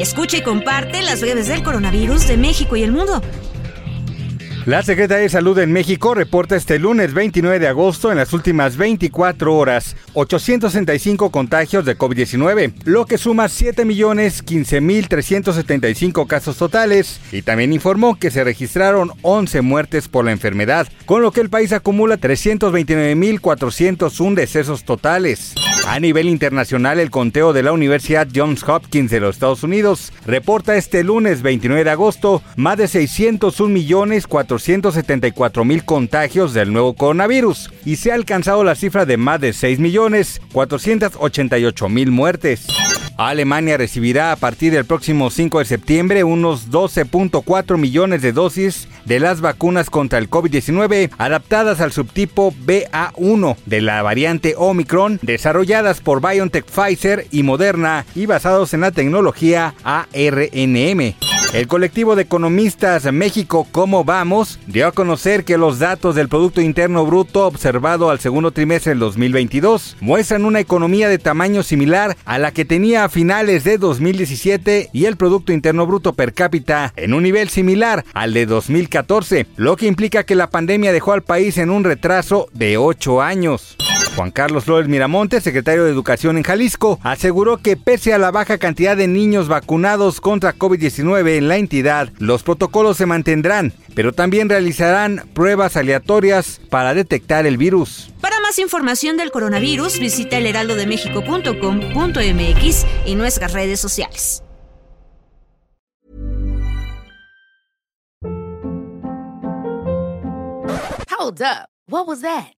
Escucha y comparte las redes del coronavirus de México y el mundo. La Secretaría de Salud en México reporta este lunes 29 de agosto en las últimas 24 horas 865 contagios de COVID-19, lo que suma 7.015.375 casos totales y también informó que se registraron 11 muertes por la enfermedad, con lo que el país acumula 329.401 decesos totales. A nivel internacional, el conteo de la Universidad Johns Hopkins de los Estados Unidos reporta este lunes 29 de agosto más de 601 millones 474 mil contagios del nuevo coronavirus y se ha alcanzado la cifra de más de 6 millones 488 mil muertes. Alemania recibirá a partir del próximo 5 de septiembre unos 12.4 millones de dosis de las vacunas contra el COVID-19 adaptadas al subtipo BA1 de la variante Omicron desarrolladas por BioNTech Pfizer y Moderna y basados en la tecnología ARNM. El colectivo de economistas México Cómo Vamos dio a conocer que los datos del Producto Interno Bruto observado al segundo trimestre del 2022 muestran una economía de tamaño similar a la que tenía finales de 2017 y el Producto Interno Bruto per cápita en un nivel similar al de 2014, lo que implica que la pandemia dejó al país en un retraso de 8 años. Juan Carlos Flores Miramonte, secretario de Educación en Jalisco, aseguró que pese a la baja cantidad de niños vacunados contra COVID-19 en la entidad, los protocolos se mantendrán, pero también realizarán pruebas aleatorias para detectar el virus. Más información del coronavirus, visita elheraldodemexico.com.mx y nuestras redes sociales. Hold up. What was that?